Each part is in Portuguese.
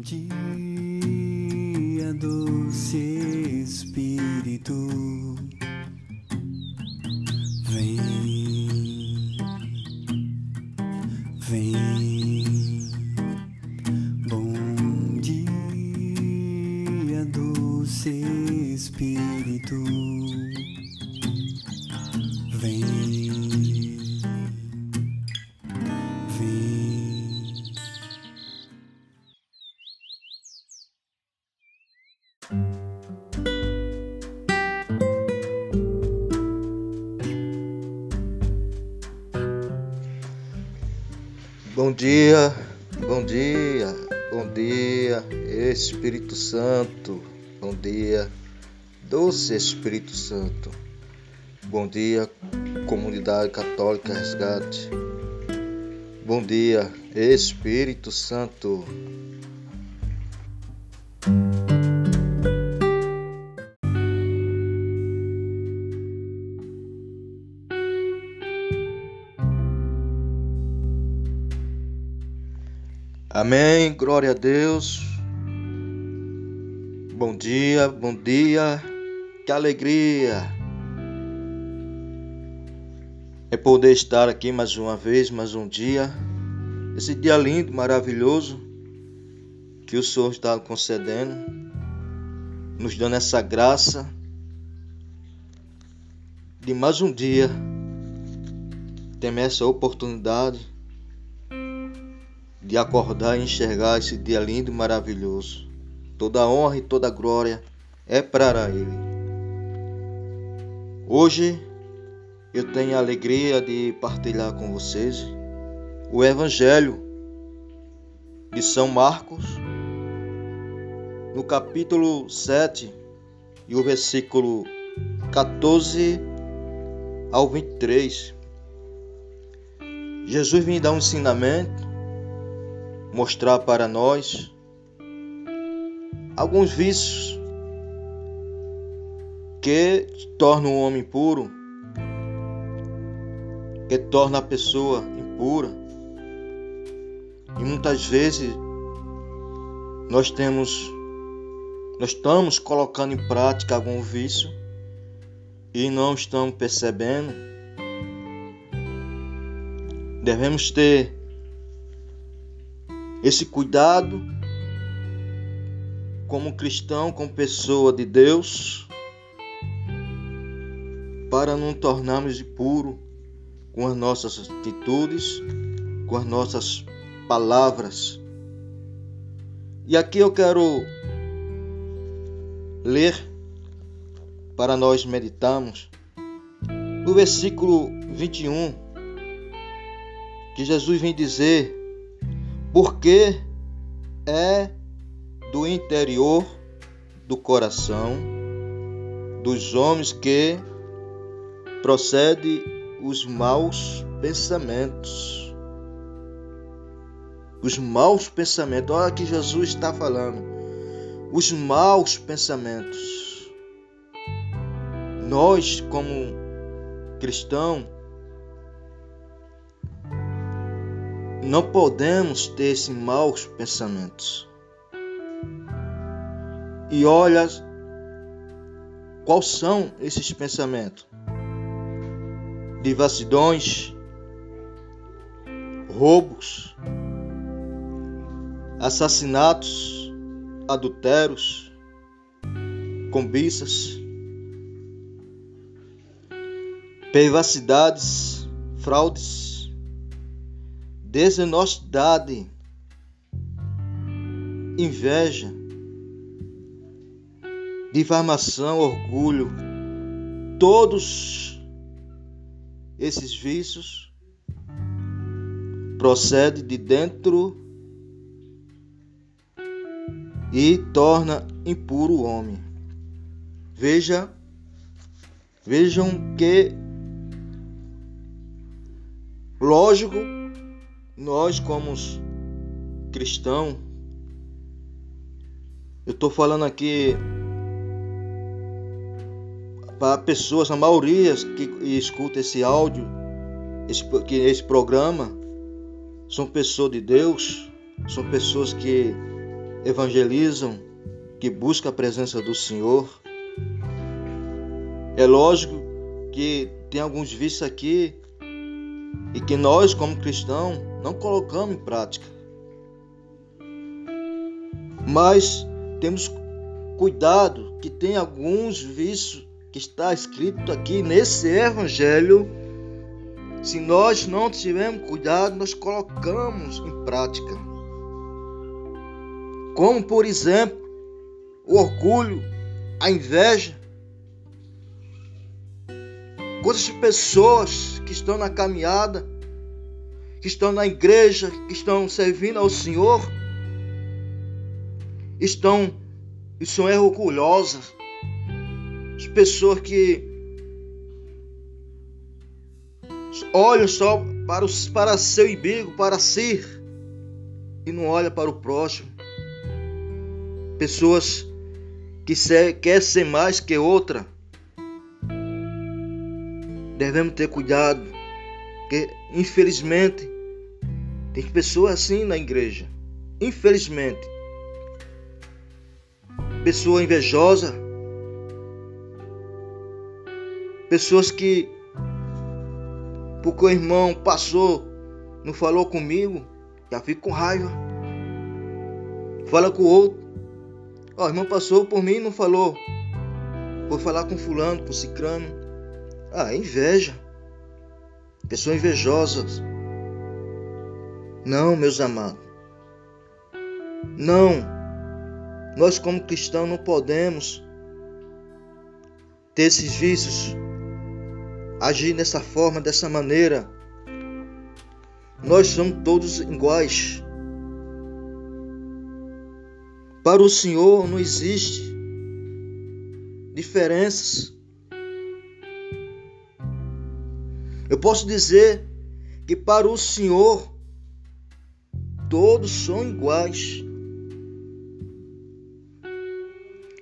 dia, doce Espírito, Bom dia, bom dia, bom dia, Espírito Santo, bom dia, doce Espírito Santo, bom dia, comunidade católica resgate, bom dia, Espírito Santo. Amém, glória a Deus. Bom dia, bom dia, que alegria é poder estar aqui mais uma vez, mais um dia, esse dia lindo, maravilhoso que o Senhor está concedendo, nos dando essa graça de mais um dia, ter essa oportunidade de acordar e enxergar esse dia lindo e maravilhoso. Toda honra e toda glória é para Ele. Hoje eu tenho a alegria de partilhar com vocês o Evangelho de São Marcos, no capítulo 7 e o versículo 14 ao 23. Jesus vem dar um ensinamento mostrar para nós alguns vícios que tornam o homem puro, que torna a pessoa impura. E muitas vezes nós temos nós estamos colocando em prática algum vício e não estamos percebendo. Devemos ter esse cuidado como cristão, como pessoa de Deus, para não tornarmos impuro com as nossas atitudes, com as nossas palavras. E aqui eu quero ler para nós meditarmos no versículo 21, que Jesus vem dizer porque é do interior do coração dos homens que procede os maus pensamentos. Os maus pensamentos, olha que Jesus está falando. Os maus pensamentos. Nós, como cristãos, Não podemos ter esses maus pensamentos. E olha quais são esses pensamentos: devassidões, roubos, assassinatos, adultérios, cobiças, perversidades, fraudes desonestidade, inveja, difamação, orgulho, todos esses vícios procedem de dentro e torna impuro o homem. Veja, vejam que lógico nós, como cristãos, eu estou falando aqui para pessoas, a maioria que escuta esse áudio, esse, que esse programa, são pessoas de Deus, são pessoas que evangelizam, que buscam a presença do Senhor. É lógico que tem alguns vícios aqui e que nós, como cristãos, não colocamos em prática. Mas temos cuidado que tem alguns vícios que está escrito aqui nesse evangelho. Se nós não tivermos cuidado, nós colocamos em prática. Como, por exemplo, o orgulho, a inveja. Quantas pessoas que estão na caminhada, que estão na igreja, que estão servindo ao Senhor, estão e são orgulhosas. As pessoas que olham só para, os, para seu umbigo, para si, e não olham para o próximo. Pessoas que se, quer ser mais que outra. Devemos ter cuidado, porque infelizmente tem pessoas assim na igreja. Infelizmente pessoa invejosa, pessoas que, porque o irmão passou, não falou comigo, já fico com raiva. Fala com o outro. Ó, o irmão passou por mim e não falou. Vou falar com fulano, com cicrano. Ah, inveja. Pessoas invejosas. Não, meus amados. Não. Nós, como cristãos, não podemos ter esses vícios, agir dessa forma, dessa maneira. Nós somos todos iguais. Para o Senhor não existe diferenças. Eu posso dizer que para o Senhor todos são iguais.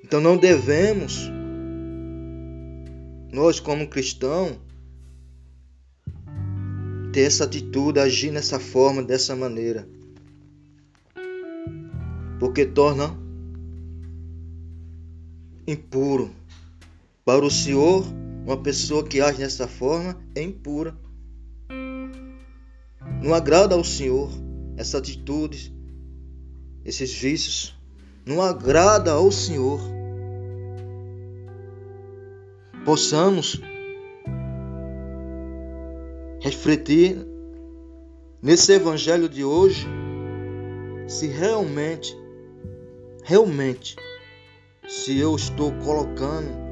Então não devemos, nós como cristãos, ter essa atitude, agir nessa forma, dessa maneira. Porque torna impuro. Para o Senhor, uma pessoa que age dessa forma é impura. Não agrada ao Senhor essa atitude, esses vícios. Não agrada ao Senhor possamos refletir nesse evangelho de hoje se realmente, realmente, se eu estou colocando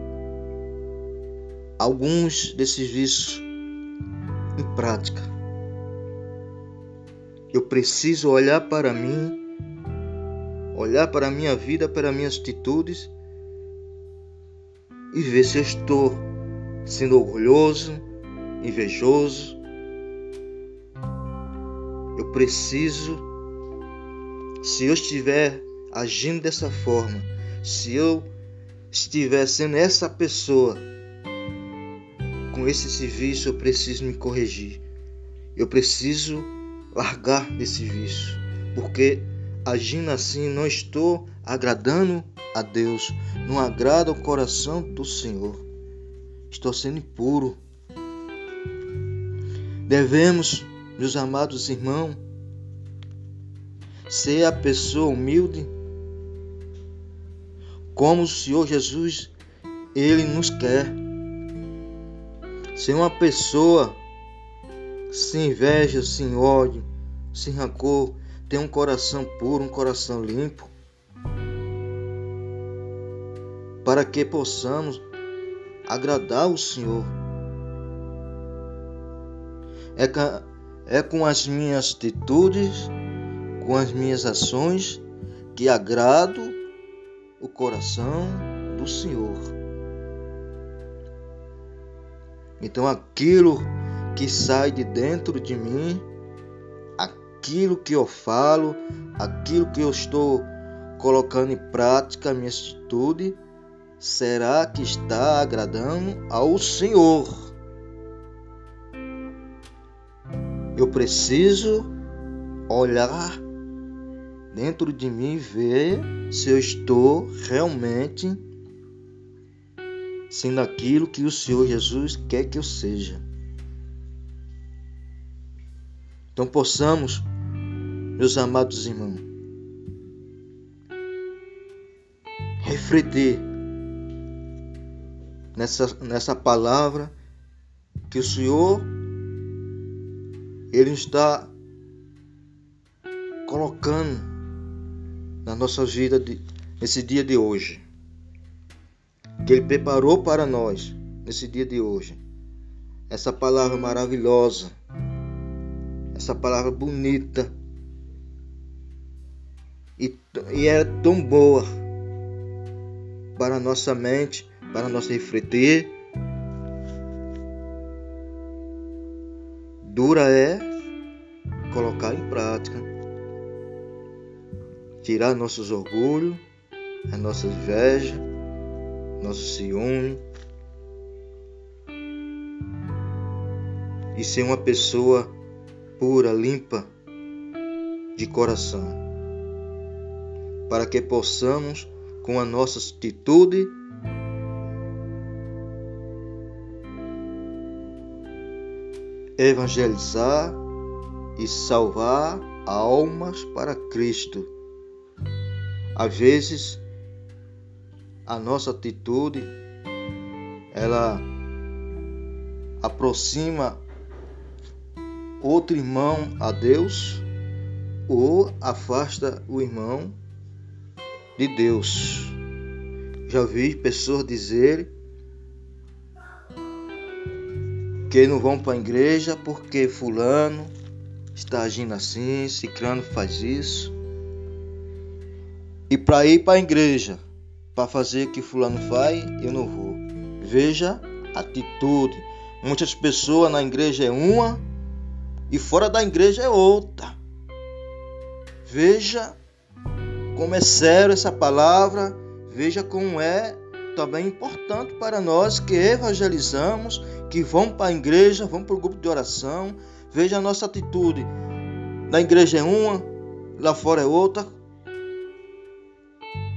alguns desses vícios em prática. Eu preciso olhar para mim, olhar para a minha vida, para minhas atitudes e ver se eu estou sendo orgulhoso, invejoso. Eu preciso, se eu estiver agindo dessa forma, se eu estiver sendo essa pessoa com esse serviço, eu preciso me corrigir. Eu preciso largar desse vício, porque agindo assim não estou agradando a Deus, não agrada o coração do Senhor. Estou sendo impuro. Devemos, meus amados irmãos, ser a pessoa humilde, como o Senhor Jesus, Ele nos quer. Ser uma pessoa sem inveja, sem ódio, sem rancor, ter um coração puro, um coração limpo. para que possamos agradar o Senhor. É, é com as minhas atitudes, com as minhas ações, que agrado o coração do Senhor. Então aquilo que sai de dentro de mim, aquilo que eu falo, aquilo que eu estou colocando em prática, minha atitude, será que está agradando ao Senhor? Eu preciso olhar dentro de mim ver se eu estou realmente sendo aquilo que o Senhor Jesus quer que eu seja. Então possamos, meus amados irmãos, refletir nessa, nessa palavra que o Senhor ele está colocando na nossa vida de, nesse dia de hoje. Que Ele preparou para nós nesse dia de hoje. Essa palavra maravilhosa, essa palavra bonita e, e é tão boa para a nossa mente, para nosso refletir. Dura é colocar em prática, tirar nossos orgulhos, a nossa inveja, nosso ciúme e ser uma pessoa pura, limpa de coração, para que possamos, com a nossa atitude, evangelizar e salvar almas para Cristo. Às vezes, a nossa atitude ela aproxima outro irmão a Deus ou afasta o irmão de Deus. Já vi pessoas dizer que não vão para a igreja porque fulano está agindo assim, ciclano faz isso. E para ir para a igreja, para fazer que fulano faz, eu não vou. Veja a atitude. Muitas pessoas na igreja é uma e fora da igreja é outra. Veja como é sério essa palavra, veja como é também importante para nós que evangelizamos, que vamos para a igreja, vamos para o grupo de oração. Veja a nossa atitude. Na igreja é uma, lá fora é outra.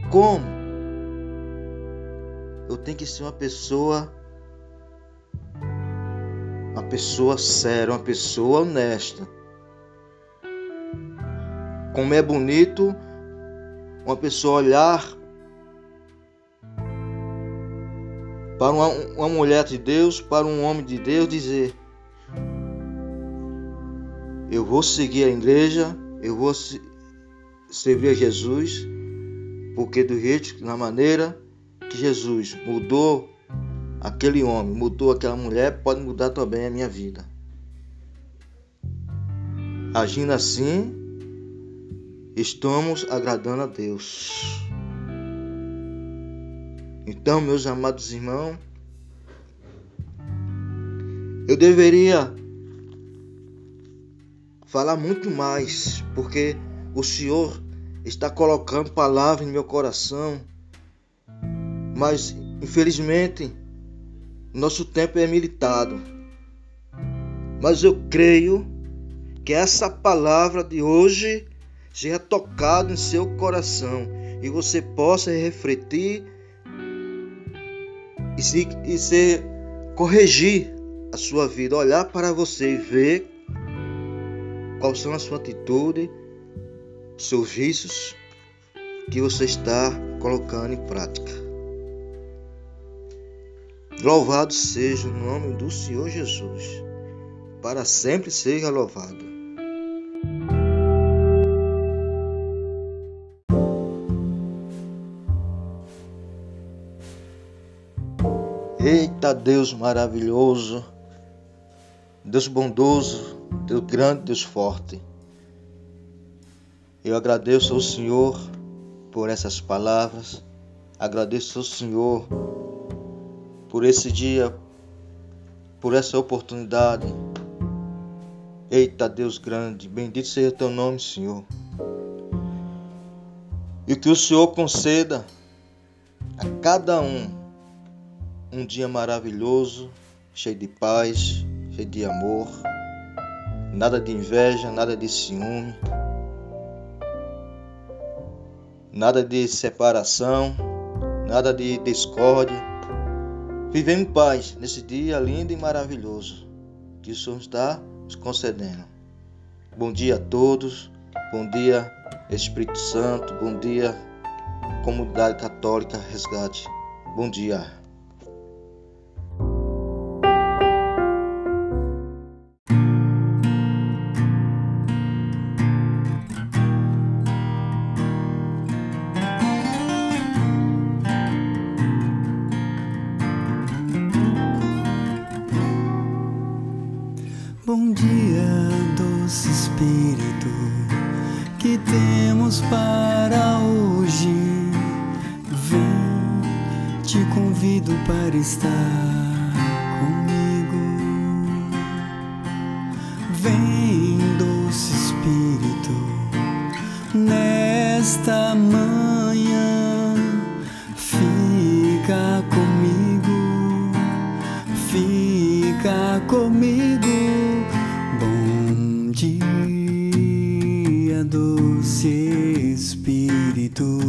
Como? Eu tenho que ser uma pessoa uma pessoa séria, uma pessoa honesta. Como é bonito uma pessoa olhar para uma, uma mulher de Deus, para um homem de Deus, dizer: Eu vou seguir a igreja, eu vou servir a Jesus, porque do jeito, na maneira que Jesus mudou aquele homem, mudou aquela mulher, pode mudar também a minha vida. Agindo assim, estamos agradando a Deus. Então, meus amados irmãos, eu deveria falar muito mais, porque o Senhor está colocando palavras no meu coração, mas infelizmente nosso tempo é militado. Mas eu creio que essa palavra de hoje seja tocada em seu coração e você possa refletir e se, e se corrigir a sua vida, olhar para você e ver quais são a sua atitude, seus vícios que você está colocando em prática. Louvado seja o nome do Senhor Jesus, para sempre seja louvado. Eita Deus maravilhoso, Deus bondoso, Deus grande, Deus forte. Eu agradeço ao Senhor por essas palavras, agradeço ao Senhor por esse dia, por essa oportunidade. Eita Deus grande, bendito seja teu nome, Senhor. E que o Senhor conceda a cada um um dia maravilhoso, cheio de paz, cheio de amor, nada de inveja, nada de ciúme. nada de separação, nada de discórdia. Vivemos em paz nesse dia lindo e maravilhoso que o Senhor está nos concedendo. Bom dia a todos, bom dia Espírito Santo, bom dia Comunidade Católica Resgate. Bom dia. Estar comigo. Vem, doce Espírito, nesta manhã, fica comigo, fica comigo. Bom dia, doce Espírito.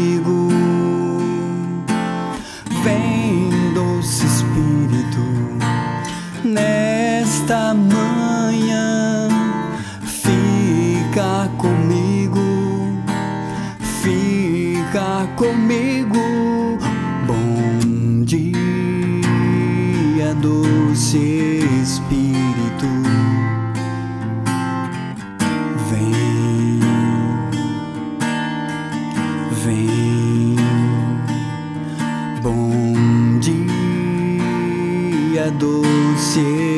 Fica comigo. Bom dia, doce Espírito. Vem, vem. Bom dia, doce Espírito.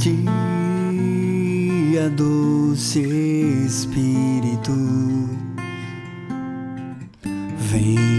Dia, doce Espírito. Vem.